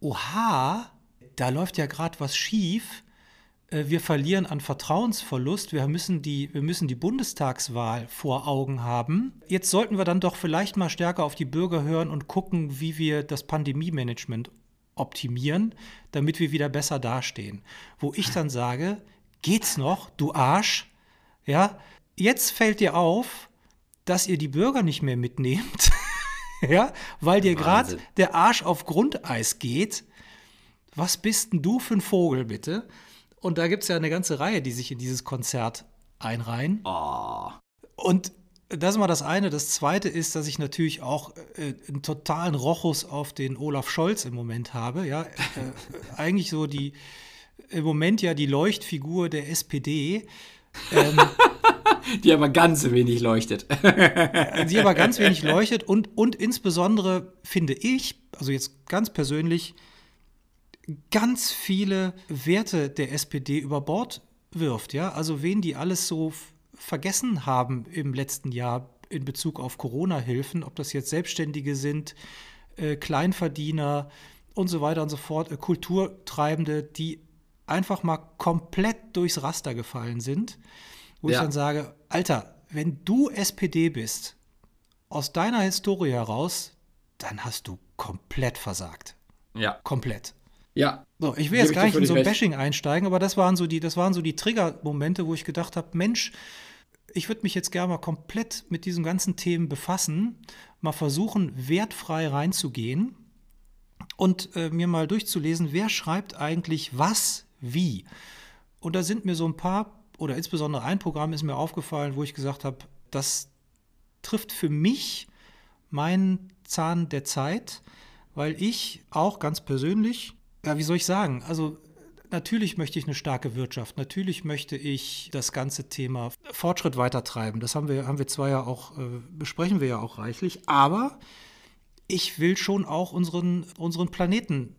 oha, da läuft ja gerade was schief. Äh, wir verlieren an Vertrauensverlust. Wir müssen, die, wir müssen die Bundestagswahl vor Augen haben. Jetzt sollten wir dann doch vielleicht mal stärker auf die Bürger hören und gucken, wie wir das Pandemie-Management optimieren, damit wir wieder besser dastehen. Wo ich dann sage, geht's noch, du Arsch? Ja, jetzt fällt dir auf, dass ihr die Bürger nicht mehr mitnehmt. ja, weil dir gerade der Arsch auf Grundeis geht was bist denn du für ein Vogel, bitte? Und da gibt es ja eine ganze Reihe, die sich in dieses Konzert einreihen. Oh. Und das ist mal das eine. Das zweite ist, dass ich natürlich auch äh, einen totalen Rochus auf den Olaf Scholz im Moment habe. Ja, äh, eigentlich so die, im Moment ja die Leuchtfigur der SPD. Ähm, die aber ganz wenig leuchtet. die aber ganz wenig leuchtet und, und insbesondere finde ich, also jetzt ganz persönlich, ganz viele Werte der SPD über Bord wirft. Ja? Also wen die alles so vergessen haben im letzten Jahr in Bezug auf Corona-Hilfen, ob das jetzt Selbstständige sind, äh, Kleinverdiener und so weiter und so fort, äh, Kulturtreibende, die einfach mal komplett durchs Raster gefallen sind, wo ja. ich dann sage, Alter, wenn du SPD bist, aus deiner Historie heraus, dann hast du komplett versagt. Ja. Komplett. Ja. So, ich will jetzt gar nicht in so ein Bashing einsteigen, aber das waren so die, das waren so die Trigger-Momente, wo ich gedacht habe, Mensch, ich würde mich jetzt gerne mal komplett mit diesen ganzen Themen befassen, mal versuchen, wertfrei reinzugehen und äh, mir mal durchzulesen, wer schreibt eigentlich was, wie. Und da sind mir so ein paar, oder insbesondere ein Programm ist mir aufgefallen, wo ich gesagt habe, das trifft für mich meinen Zahn der Zeit, weil ich auch ganz persönlich ja, wie soll ich sagen? Also natürlich möchte ich eine starke Wirtschaft. Natürlich möchte ich das ganze Thema Fortschritt weitertreiben. Das haben wir, haben wir zwar ja auch, äh, besprechen wir ja auch reichlich, aber ich will schon auch unseren, unseren Planeten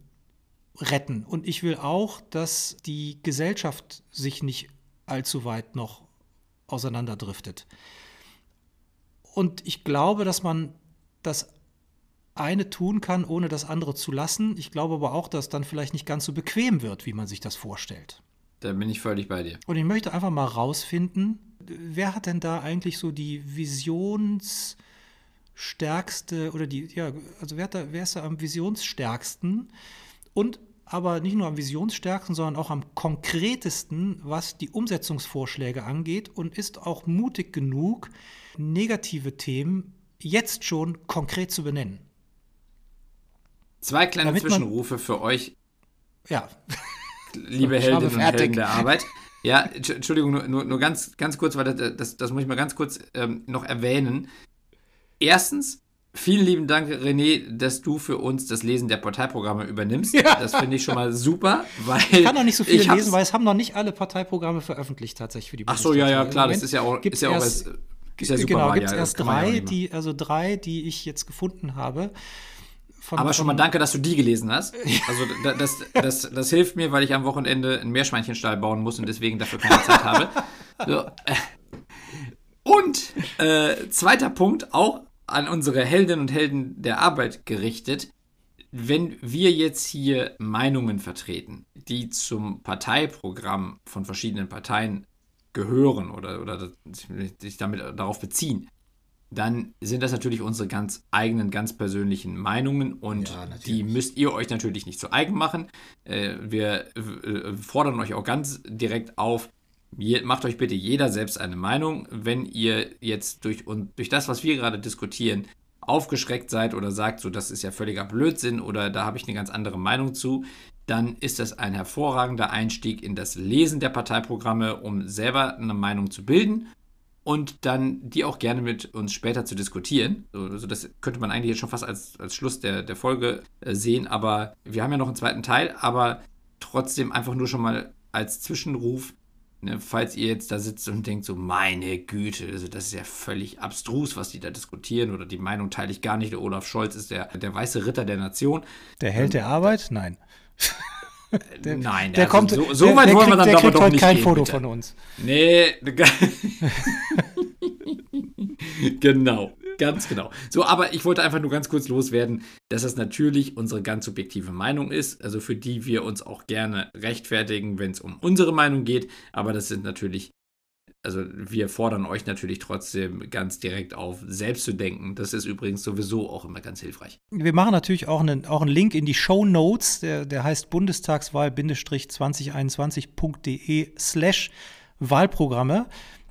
retten. Und ich will auch, dass die Gesellschaft sich nicht allzu weit noch auseinanderdriftet. Und ich glaube, dass man das eine tun kann, ohne das andere zu lassen. Ich glaube aber auch, dass dann vielleicht nicht ganz so bequem wird, wie man sich das vorstellt. Da bin ich völlig bei dir. Und ich möchte einfach mal rausfinden, wer hat denn da eigentlich so die visionsstärkste oder die, ja, also wer, da, wer ist da am visionsstärksten und aber nicht nur am visionsstärksten, sondern auch am konkretesten, was die Umsetzungsvorschläge angeht und ist auch mutig genug, negative Themen jetzt schon konkret zu benennen. Zwei kleine Damit Zwischenrufe für euch. Ja. Liebe Heldinnen und Helden der Arbeit. Ja, Entschuldigung, nur, nur, nur ganz, ganz kurz, weil das, das, das muss ich mal ganz kurz ähm, noch erwähnen. Erstens, vielen lieben Dank, René, dass du für uns das Lesen der Parteiprogramme übernimmst. Ja. Das finde ich schon mal super, weil. Ich kann noch nicht so viel lesen, weil es haben noch nicht alle Parteiprogramme veröffentlicht, tatsächlich für die Ach so, ja, ja, klar, das ist ja auch, ist ja auch erst, was, ist ja super Genau, gibt es erst drei, die, also drei, die ich jetzt gefunden habe. Von, Aber schon mal danke, dass du die gelesen hast. Also das, das, das, das, hilft mir, weil ich am Wochenende einen Meerschweinchenstall bauen muss und deswegen dafür keine Zeit habe. So. Und äh, zweiter Punkt, auch an unsere Heldinnen und Helden der Arbeit gerichtet. Wenn wir jetzt hier Meinungen vertreten, die zum Parteiprogramm von verschiedenen Parteien gehören oder, oder sich damit darauf beziehen, dann sind das natürlich unsere ganz eigenen, ganz persönlichen Meinungen und ja, die müsst ihr euch natürlich nicht zu eigen machen. Äh, wir äh, fordern euch auch ganz direkt auf, macht euch bitte jeder selbst eine Meinung. Wenn ihr jetzt durch, und durch das, was wir gerade diskutieren, aufgeschreckt seid oder sagt, so das ist ja völliger Blödsinn oder da habe ich eine ganz andere Meinung zu, dann ist das ein hervorragender Einstieg in das Lesen der Parteiprogramme, um selber eine Meinung zu bilden und dann die auch gerne mit uns später zu diskutieren. Also das könnte man eigentlich jetzt schon fast als, als Schluss der, der Folge äh, sehen, aber wir haben ja noch einen zweiten Teil, aber trotzdem einfach nur schon mal als Zwischenruf, ne, falls ihr jetzt da sitzt und denkt so, meine Güte, also das ist ja völlig abstrus, was die da diskutieren oder die Meinung teile ich gar nicht, der Olaf Scholz ist der, der weiße Ritter der Nation. Der Held der Arbeit? Nein. Der, Nein, der also kommt. So, so weit der, wollen wir dann der aber doch heute nicht kein gehen, Foto bitte. von uns. Nee, genau, ganz genau. So, aber ich wollte einfach nur ganz kurz loswerden, dass das natürlich unsere ganz subjektive Meinung ist, also für die wir uns auch gerne rechtfertigen, wenn es um unsere Meinung geht, aber das sind natürlich also wir fordern euch natürlich trotzdem ganz direkt auf, selbst zu denken. Das ist übrigens sowieso auch immer ganz hilfreich. Wir machen natürlich auch einen, auch einen Link in die Show Notes, der, der heißt bundestagswahl-2021.de slash Wahlprogramme.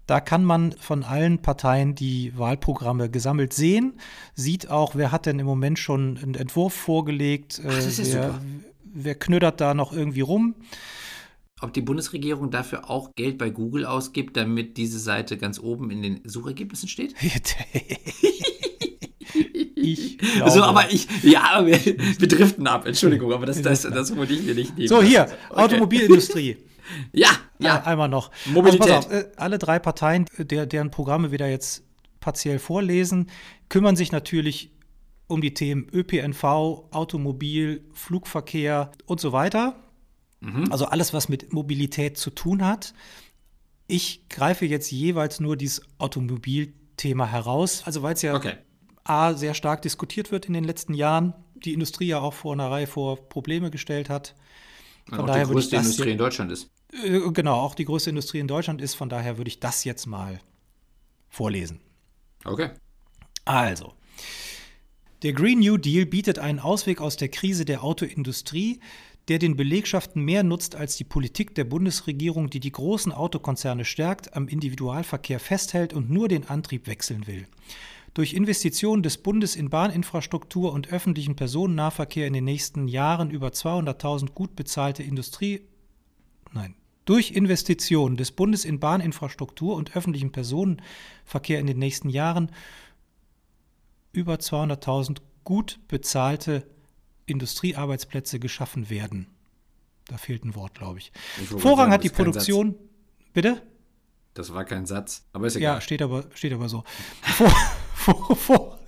Da kann man von allen Parteien die Wahlprogramme gesammelt sehen, sieht auch, wer hat denn im Moment schon einen Entwurf vorgelegt, Ach, das ist wer, super. wer knödert da noch irgendwie rum. Ob die Bundesregierung dafür auch Geld bei Google ausgibt, damit diese Seite ganz oben in den Suchergebnissen steht? ich So, glaube. aber ich, ja, wir, wir driften ab, Entschuldigung, aber das, das, das wollte ich mir nicht nehmen. so, hier, Okay. Automobilindustrie. Ja, Ja, einmal noch. Mobilität. Also auf, äh, alle drei Parteien, der, deren Programme wir da jetzt partiell vorlesen, kümmern sich natürlich um die Themen ÖPNV, Automobil, Flugverkehr und so weiter. Mhm. Also alles, was mit Mobilität zu tun hat. Ich greife jetzt jeweils nur dieses Automobilthema heraus, also weil es ja Okay. A, sehr stark diskutiert wird in den letzten Jahren, die Industrie ja auch vor einer Reihe vor Probleme gestellt hat. Von auch daher die würde ich größte Industrie in Deutschland ist. Äh, Genau, auch die größte Industrie in Deutschland ist, von daher würde ich das jetzt mal vorlesen. Okay. Also, der Green New Deal bietet einen Ausweg aus der Krise der Autoindustrie, der den Belegschaften mehr nutzt als die Politik der Bundesregierung, die die großen Autokonzerne stärkt, am Individualverkehr festhält und nur den Antrieb wechseln will. Durch Investitionen des Bundes in Bahninfrastruktur und öffentlichen Personennahverkehr in den nächsten Jahren über 200.000 gut bezahlte Industrie Nein. Durch Investitionen des Bundes in Bahninfrastruktur und öffentlichen Personenverkehr in den nächsten Jahren über 200.000 gut bezahlte Industriearbeitsplätze geschaffen werden. Da fehlt ein Wort, glaube ich. Ich Vorrang sagen, hat die Produktion. Bitte? Das war kein Satz, aber ist egal. Ja, steht aber, steht aber so. Vor, vor, vor,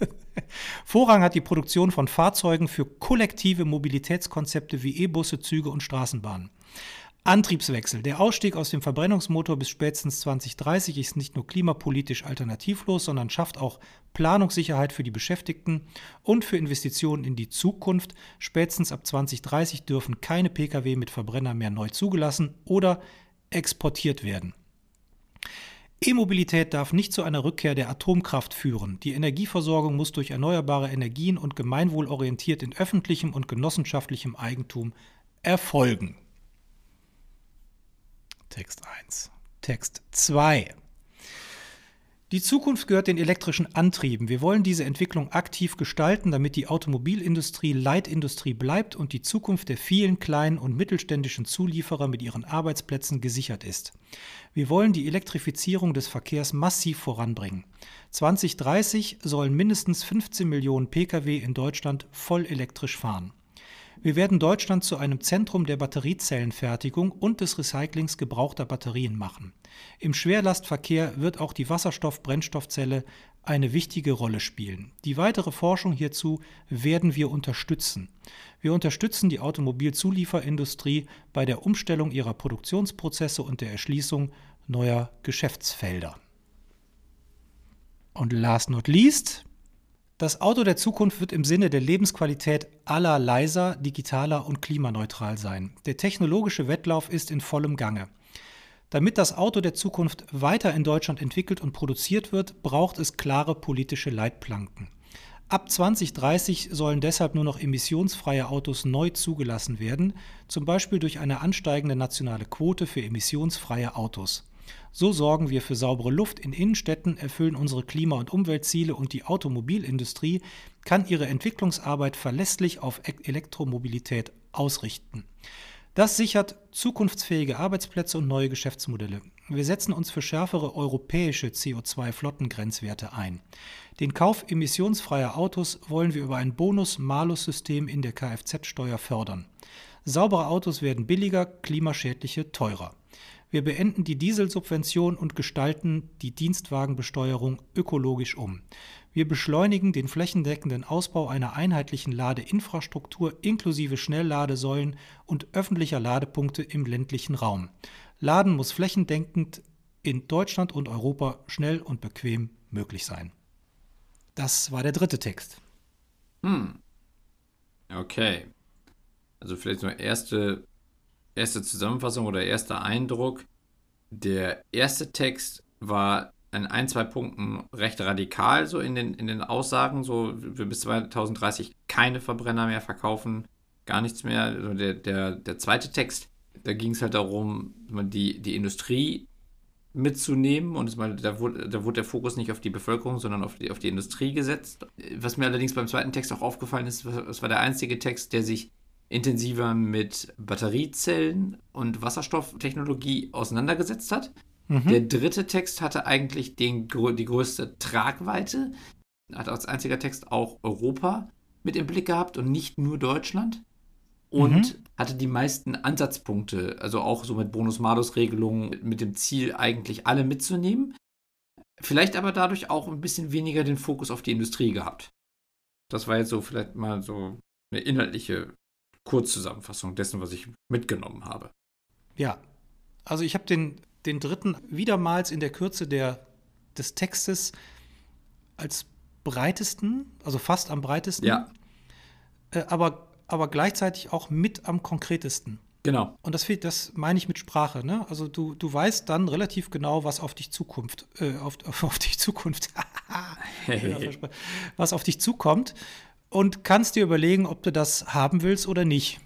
Vorrang hat die Produktion von Fahrzeugen für kollektive Mobilitätskonzepte wie E-Busse, Züge und Straßenbahnen. Antriebswechsel. Der Ausstieg aus dem Verbrennungsmotor bis spätestens 2030 ist nicht nur klimapolitisch alternativlos, sondern schafft auch Planungssicherheit für die Beschäftigten und für Investitionen in die Zukunft. Spätestens ab 2030 dürfen keine Pkw mit Verbrenner mehr neu zugelassen oder exportiert werden. E-Mobilität darf nicht zu einer Rückkehr der Atomkraft führen. Die Energieversorgung muss durch erneuerbare Energien und gemeinwohlorientiert in öffentlichem und genossenschaftlichem Eigentum erfolgen. Text 1. Text 2. Die Zukunft gehört den elektrischen Antrieben. Wir wollen diese Entwicklung aktiv gestalten, damit die Automobilindustrie Leitindustrie bleibt und die Zukunft der vielen kleinen und mittelständischen Zulieferer mit ihren Arbeitsplätzen gesichert ist. Wir wollen die Elektrifizierung des Verkehrs massiv voranbringen. 2030 sollen mindestens 15 Millionen Pkw in Deutschland voll elektrisch fahren. Wir werden Deutschland zu einem Zentrum der Batteriezellenfertigung und des Recyclings gebrauchter Batterien machen. Im Schwerlastverkehr wird auch die Wasserstoff-Brennstoffzelle eine wichtige Rolle spielen. Die weitere Forschung hierzu werden wir unterstützen. Wir unterstützen die Automobilzulieferindustrie bei der Umstellung ihrer Produktionsprozesse und der Erschließung neuer Geschäftsfelder. Und last not least, das Auto der Zukunft wird im Sinne der Lebensqualität aller leiser, digitaler und klimaneutral sein. Der technologische Wettlauf ist in vollem Gange. Damit das Auto der Zukunft weiter in Deutschland entwickelt und produziert wird, braucht es klare politische Leitplanken. Ab 2030 sollen deshalb nur noch emissionsfreie Autos neu zugelassen werden, zum Beispiel durch eine ansteigende nationale Quote für emissionsfreie Autos. So sorgen wir für saubere Luft in Innenstädten, erfüllen unsere Klima- und Umweltziele und die Automobilindustrie kann ihre Entwicklungsarbeit verlässlich auf Elektromobilität ausrichten. Das sichert zukunftsfähige Arbeitsplätze und neue Geschäftsmodelle. Wir setzen uns für schärfere europäische CO2-Flottengrenzwerte ein. Den Kauf emissionsfreier Autos wollen wir über ein Bonus-Malus-System in der Kfz-Steuer fördern. Saubere Autos werden billiger, klimaschädliche teurer. Wir beenden die Dieselsubvention und gestalten die Dienstwagenbesteuerung ökologisch um. Wir beschleunigen den flächendeckenden Ausbau einer einheitlichen Ladeinfrastruktur inklusive Schnellladesäulen und öffentlicher Ladepunkte im ländlichen Raum. Laden muss flächendeckend in Deutschland und Europa schnell und bequem möglich sein. Das war der dritte Text. Hm. Okay. Also vielleicht nur erste, erste Zusammenfassung oder erster Eindruck. Der erste Text war in ein, zwei Punkten recht radikal, so in den, in den Aussagen, so wir bis 2030 keine Verbrenner mehr verkaufen, gar nichts mehr. Also der, der, der zweite Text, da ging es halt darum, die, die Industrie mitzunehmen und mal, da, wurde, da wurde der Fokus nicht auf die Bevölkerung, sondern auf die, auf die Industrie gesetzt. Was mir allerdings beim zweiten Text auch aufgefallen ist, es war der einzige Text, der sich intensiver mit Batteriezellen und Wasserstofftechnologie auseinandergesetzt hat. Mhm. Der dritte Text hatte eigentlich den, die größte Tragweite, hat als einziger Text auch Europa mit im Blick gehabt und nicht nur Deutschland. Und mhm. hatte die meisten Ansatzpunkte, also auch so mit Bonus-Malus-Regelungen, mit dem Ziel, eigentlich alle mitzunehmen. Vielleicht aber dadurch auch ein bisschen weniger den Fokus auf die Industrie gehabt. Das war jetzt so vielleicht mal so eine inhaltliche Kurzzusammenfassung dessen, was ich mitgenommen habe. Ja, also ich habe den den dritten wiedermals in der Kürze der, des Textes als breitesten, also fast am breitesten, ja. Äh, aber, aber gleichzeitig auch mit am konkretesten. Genau. Und das, das meine ich mit Sprache. Ne? Also du, du weißt dann relativ genau, was auf dich Zukunft, äh, auf, auf, auf dich Zukunft, was auf dich zukommt und kannst dir überlegen, ob du das haben willst oder nicht.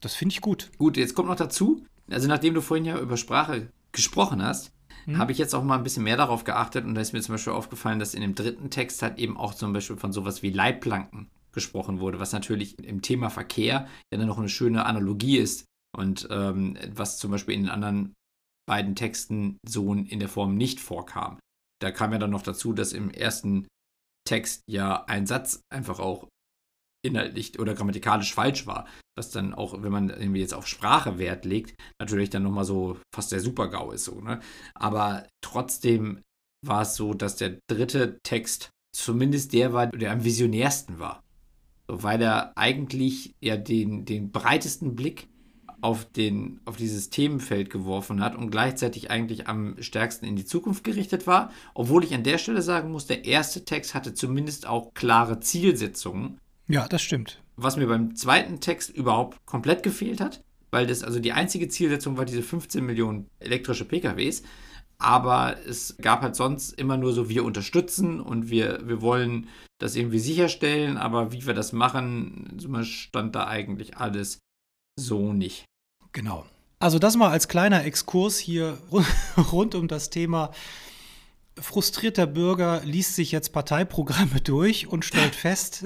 Das finde ich gut. Gut, jetzt kommt noch dazu, also nachdem du vorhin ja über Sprache gesprochen hast, mhm. habe ich jetzt auch mal ein bisschen mehr darauf geachtet und da ist mir zum Beispiel aufgefallen, dass in dem dritten Text halt eben auch zum Beispiel von sowas wie Leitplanken gesprochen wurde, was natürlich im Thema Verkehr ja dann noch eine schöne Analogie ist und ähm, was zum Beispiel in den anderen beiden Texten so in der Form nicht vorkam. Da kam ja dann noch dazu, dass im ersten Text ja ein Satz einfach auch inhaltlich oder grammatikalisch falsch war. Was dann auch, wenn man irgendwie jetzt auf Sprache Wert legt, natürlich dann nochmal so fast der Super-GAU ist so, ne? Aber trotzdem war es so, dass der dritte Text zumindest der war, der am visionärsten war. So, weil er eigentlich ja den, den breitesten Blick auf, den, auf dieses Themenfeld geworfen hat und gleichzeitig eigentlich am stärksten in die Zukunft gerichtet war. Obwohl ich an der Stelle sagen muss, der erste Text hatte zumindest auch klare Zielsetzungen ja, das stimmt. Was mir beim zweiten Text überhaupt komplett gefehlt hat, weil das also die einzige Zielsetzung war diese 15 Millionen elektrische PKWs. Aber es gab halt sonst immer nur so, wir unterstützen und wir, wir wollen das irgendwie sicherstellen, aber wie wir das machen, stand da eigentlich alles so nicht. Genau. Also das mal als kleiner Exkurs hier rund um das Thema frustrierter Bürger liest sich jetzt Parteiprogramme durch und stellt fest,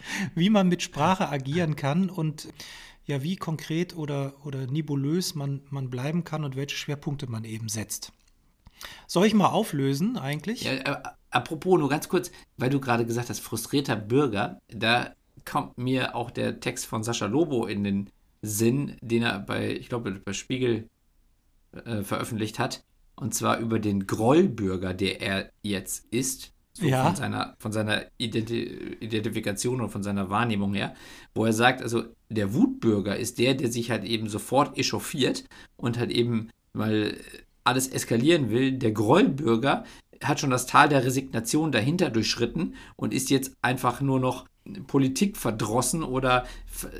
wie man mit Sprache agieren kann und ja, wie konkret oder, oder nebulös man, man bleiben kann und welche Schwerpunkte man eben setzt. Soll ich mal auflösen eigentlich? Ja, äh, apropos, nur ganz kurz, weil du gerade gesagt hast, frustrierter Bürger, da kommt mir auch der Text von Sascha Lobo in den Sinn, den er bei, ich glaube, bei Spiegel äh, veröffentlicht hat. Und zwar über den Grollbürger, der er jetzt ist. So ja. von seiner, von seiner Identi Identifikation und von seiner Wahrnehmung her, wo er sagt, also der Wutbürger ist der, der sich halt eben sofort echauffiert und halt eben mal alles eskalieren will. Der Grollbürger hat schon das Tal der Resignation dahinter durchschritten und ist jetzt einfach nur noch Politik verdrossen oder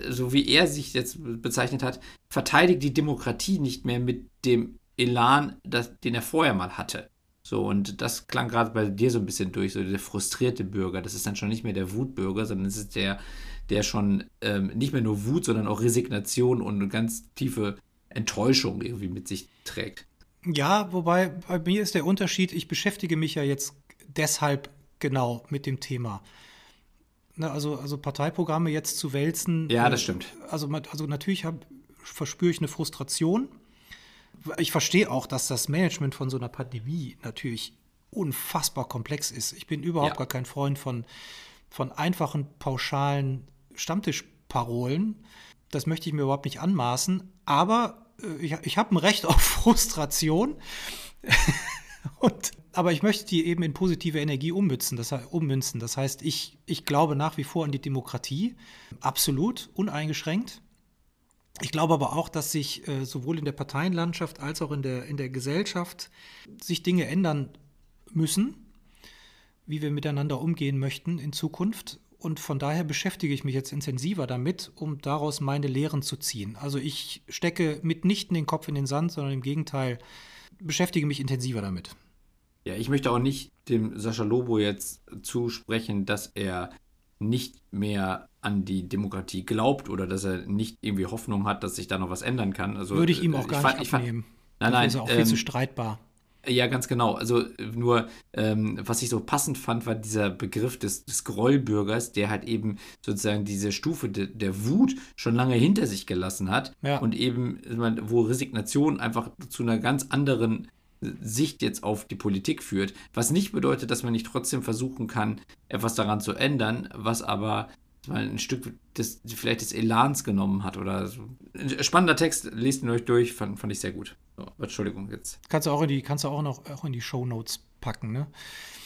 so wie er sich jetzt bezeichnet hat, verteidigt die Demokratie nicht mehr mit dem Elan, das, den er vorher mal hatte. So, und das klang gerade bei dir so ein bisschen durch, so der frustrierte Bürger. Das ist dann schon nicht mehr der Wutbürger, sondern es ist der, der schon ähm, nicht mehr nur Wut, sondern auch Resignation und eine ganz tiefe Enttäuschung irgendwie mit sich trägt. Ja, wobei bei mir ist der Unterschied, ich beschäftige mich ja jetzt deshalb genau mit dem Thema. Ne, also, also Parteiprogramme jetzt zu wälzen. Ja, das stimmt. Also, also natürlich hab, verspüre ich eine Frustration. Ich verstehe auch, dass das Management von so einer Pandemie natürlich unfassbar komplex ist. Ich bin überhaupt ja. gar kein Freund von, von einfachen, pauschalen Stammtischparolen. Das möchte ich mir überhaupt nicht anmaßen. Aber äh, ich, ich habe ein Recht auf Frustration. Und, aber ich möchte die eben in positive Energie ummünzen. Das, ummünzen. das heißt, ich, ich glaube nach wie vor an die Demokratie, absolut, uneingeschränkt. Ich glaube aber auch, dass sich äh, sowohl in der Parteienlandschaft als auch in der, in der Gesellschaft sich Dinge ändern müssen, wie wir miteinander umgehen möchten in Zukunft. Und von daher beschäftige ich mich jetzt intensiver damit, um daraus meine Lehren zu ziehen. Also ich stecke mitnichten den Kopf in den Sand, sondern im Gegenteil beschäftige mich intensiver damit. Ja, ich möchte auch nicht dem Sascha Lobo jetzt zusprechen, dass er nicht mehr an die Demokratie glaubt oder dass er nicht irgendwie Hoffnung hat, dass sich da noch was ändern kann. Also, Würde ich ihm auch gar ich nicht fand, abnehmen. Fand, nein, nein. Das ist auch viel ähm, zu streitbar. Ja, ganz genau. Also nur, ähm, was ich so passend fand, war dieser Begriff des, des Grollbürgers, der halt eben sozusagen diese Stufe de, der Wut schon lange hinter sich gelassen hat ja. und eben, wo Resignation einfach zu einer ganz anderen Sicht jetzt auf die Politik führt, was nicht bedeutet, dass man nicht trotzdem versuchen kann, etwas daran zu ändern, was aber mal ein Stück des, vielleicht des Elans genommen hat oder so. Ein spannender Text, lest ihn euch durch, fand, fand ich sehr gut. So, Entschuldigung jetzt. Kannst du auch in die, kannst du auch noch auch in die Show Notes packen, ne?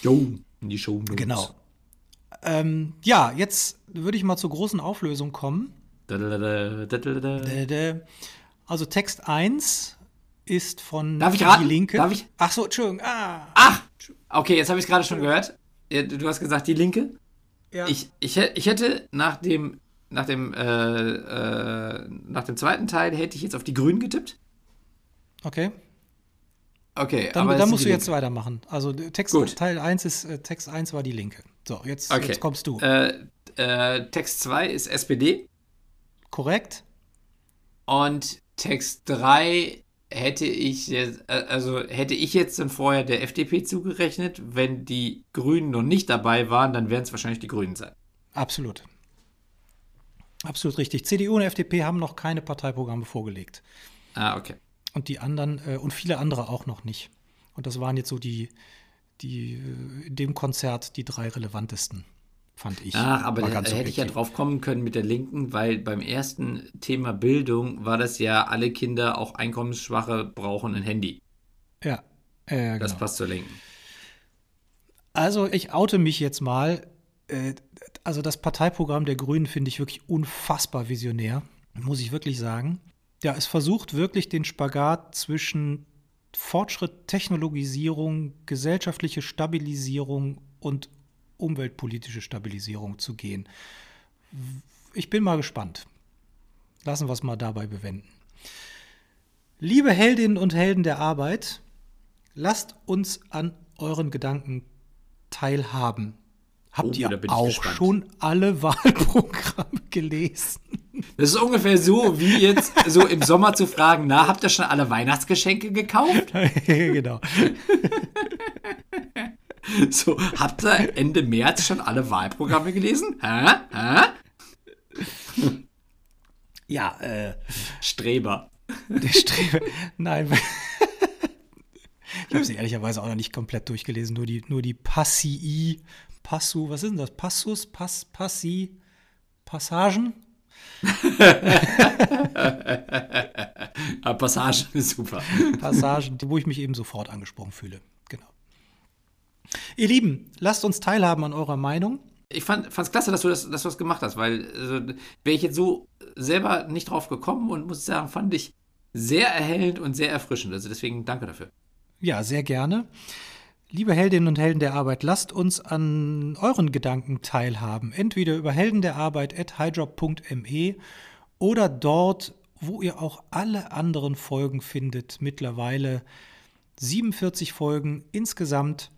Jo, in die Show Notes. Genau. Ähm, ja, jetzt würde ich mal zur großen Auflösung kommen. Also Text 1 ist von Darf ich raten? Die Linke. Darf ich? Ach so, Entschuldigung. Ah. Ach, okay, jetzt habe ich es gerade schon gehört. Du hast gesagt, die Linke. Ja. Ich, ich, ich hätte nach dem, nach, dem, äh, äh, nach dem zweiten Teil hätte ich jetzt auf die Grünen getippt. Okay. Okay, dann, aber dann musst du jetzt weitermachen. Also Text Gut. Teil 1 ist äh, Text 1 war die Linke. So, jetzt, okay. jetzt kommst du. Äh, äh, Text 2 ist SPD. Korrekt. Und Text 3 hätte ich jetzt, äh, also hätte ich jetzt dann vorher der FDP zugerechnet, wenn die Grünen noch nicht dabei waren, dann werden es wahrscheinlich die Grünen sein. Absolut. Absolut richtig. CDU und FDP haben noch keine Parteiprogramme vorgelegt. Ah, okay. Und die anderen äh, und viele andere auch noch nicht. Und das waren jetzt so die, die äh, in dem Konzert die drei relevantesten fand ich. Ach, aber da hätte ich ja drauf kommen können mit der Linken, weil beim ersten Thema Bildung war das ja, alle Kinder, auch Einkommensschwache, brauchen ein Handy. Ja. Äh, das genau. passt zur Linken. Also ich oute mich jetzt mal. Äh, also das Parteiprogramm der Grünen finde ich wirklich unfassbar visionär, muss ich wirklich sagen. Ja, es versucht wirklich den Spagat zwischen Fortschritt, Technologisierung, gesellschaftliche Stabilisierung und umweltpolitische Stabilisierung zu gehen. Ich bin mal gespannt. Lassen wir es mal dabei bewenden. Liebe Heldinnen und Helden der Arbeit, lasst uns an euren Gedanken teilhaben. Habt oh, ihr auch gespannt. schon alle Wahlprogramme gelesen? Das ist ungefähr so, wie jetzt so im Sommer zu fragen, na, habt ihr schon alle Weihnachtsgeschenke gekauft? genau. So, habt ihr Ende März schon alle Wahlprogramme gelesen? Hä? Hä? Ja, äh. Streber. Der Streber. Nein, ich habe sie ehrlicherweise auch noch nicht komplett durchgelesen, nur die, nur die Passii, Passu, was ist denn das? Passus, Pass, Passi, Passagen? ah, Passagen ist super. Passagen, wo ich mich eben sofort angesprochen fühle. Ihr Lieben, lasst uns teilhaben an eurer Meinung. Ich fand es klasse, dass du das, dass du das gemacht hast, weil also, wäre ich jetzt so selber nicht drauf gekommen und muss sagen, fand ich sehr erhellend und sehr erfrischend. Also deswegen danke dafür. Ja, sehr gerne. Liebe Heldinnen und Helden der Arbeit, lasst uns an euren Gedanken teilhaben. Entweder über Helden der Arbeit at highjob.me oder dort, wo ihr auch alle anderen Folgen findet. Mittlerweile 47 Folgen insgesamt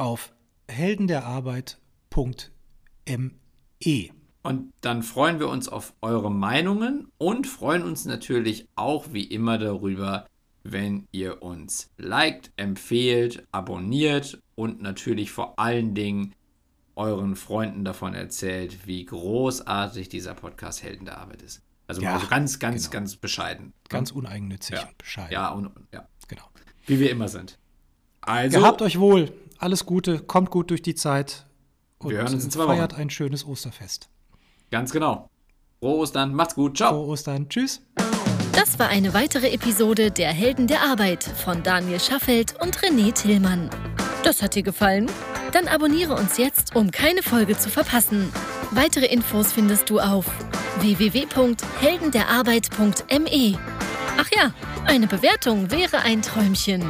auf heldenderarbeit.me. Und dann freuen wir uns auf eure Meinungen und freuen uns natürlich auch wie immer darüber, wenn ihr uns liked, empfehlt, abonniert und natürlich vor allen Dingen euren Freunden davon erzählt, wie großartig dieser Podcast Helden der Arbeit ist. Also ja, ganz, ganz, genau. ganz bescheiden. Ganz uneigennützig, ja. bescheiden. Ja, und, ja, genau. Wie wir immer sind. Also, Gehabt euch wohl. Alles Gute, kommt gut durch die Zeit. Und wir hören uns in zwei feiert Wochen. ein schönes Osterfest. Ganz genau. Frohe Ostern, macht's gut, ciao. Frohe Ostern, tschüss. Das war eine weitere Episode der Helden der Arbeit von Daniel Schaffelt und René Tillmann. Das hat dir gefallen? Dann abonniere uns jetzt, um keine Folge zu verpassen. Weitere Infos findest du auf www.heldenderarbeit.me. Ach ja, eine Bewertung wäre ein Träumchen.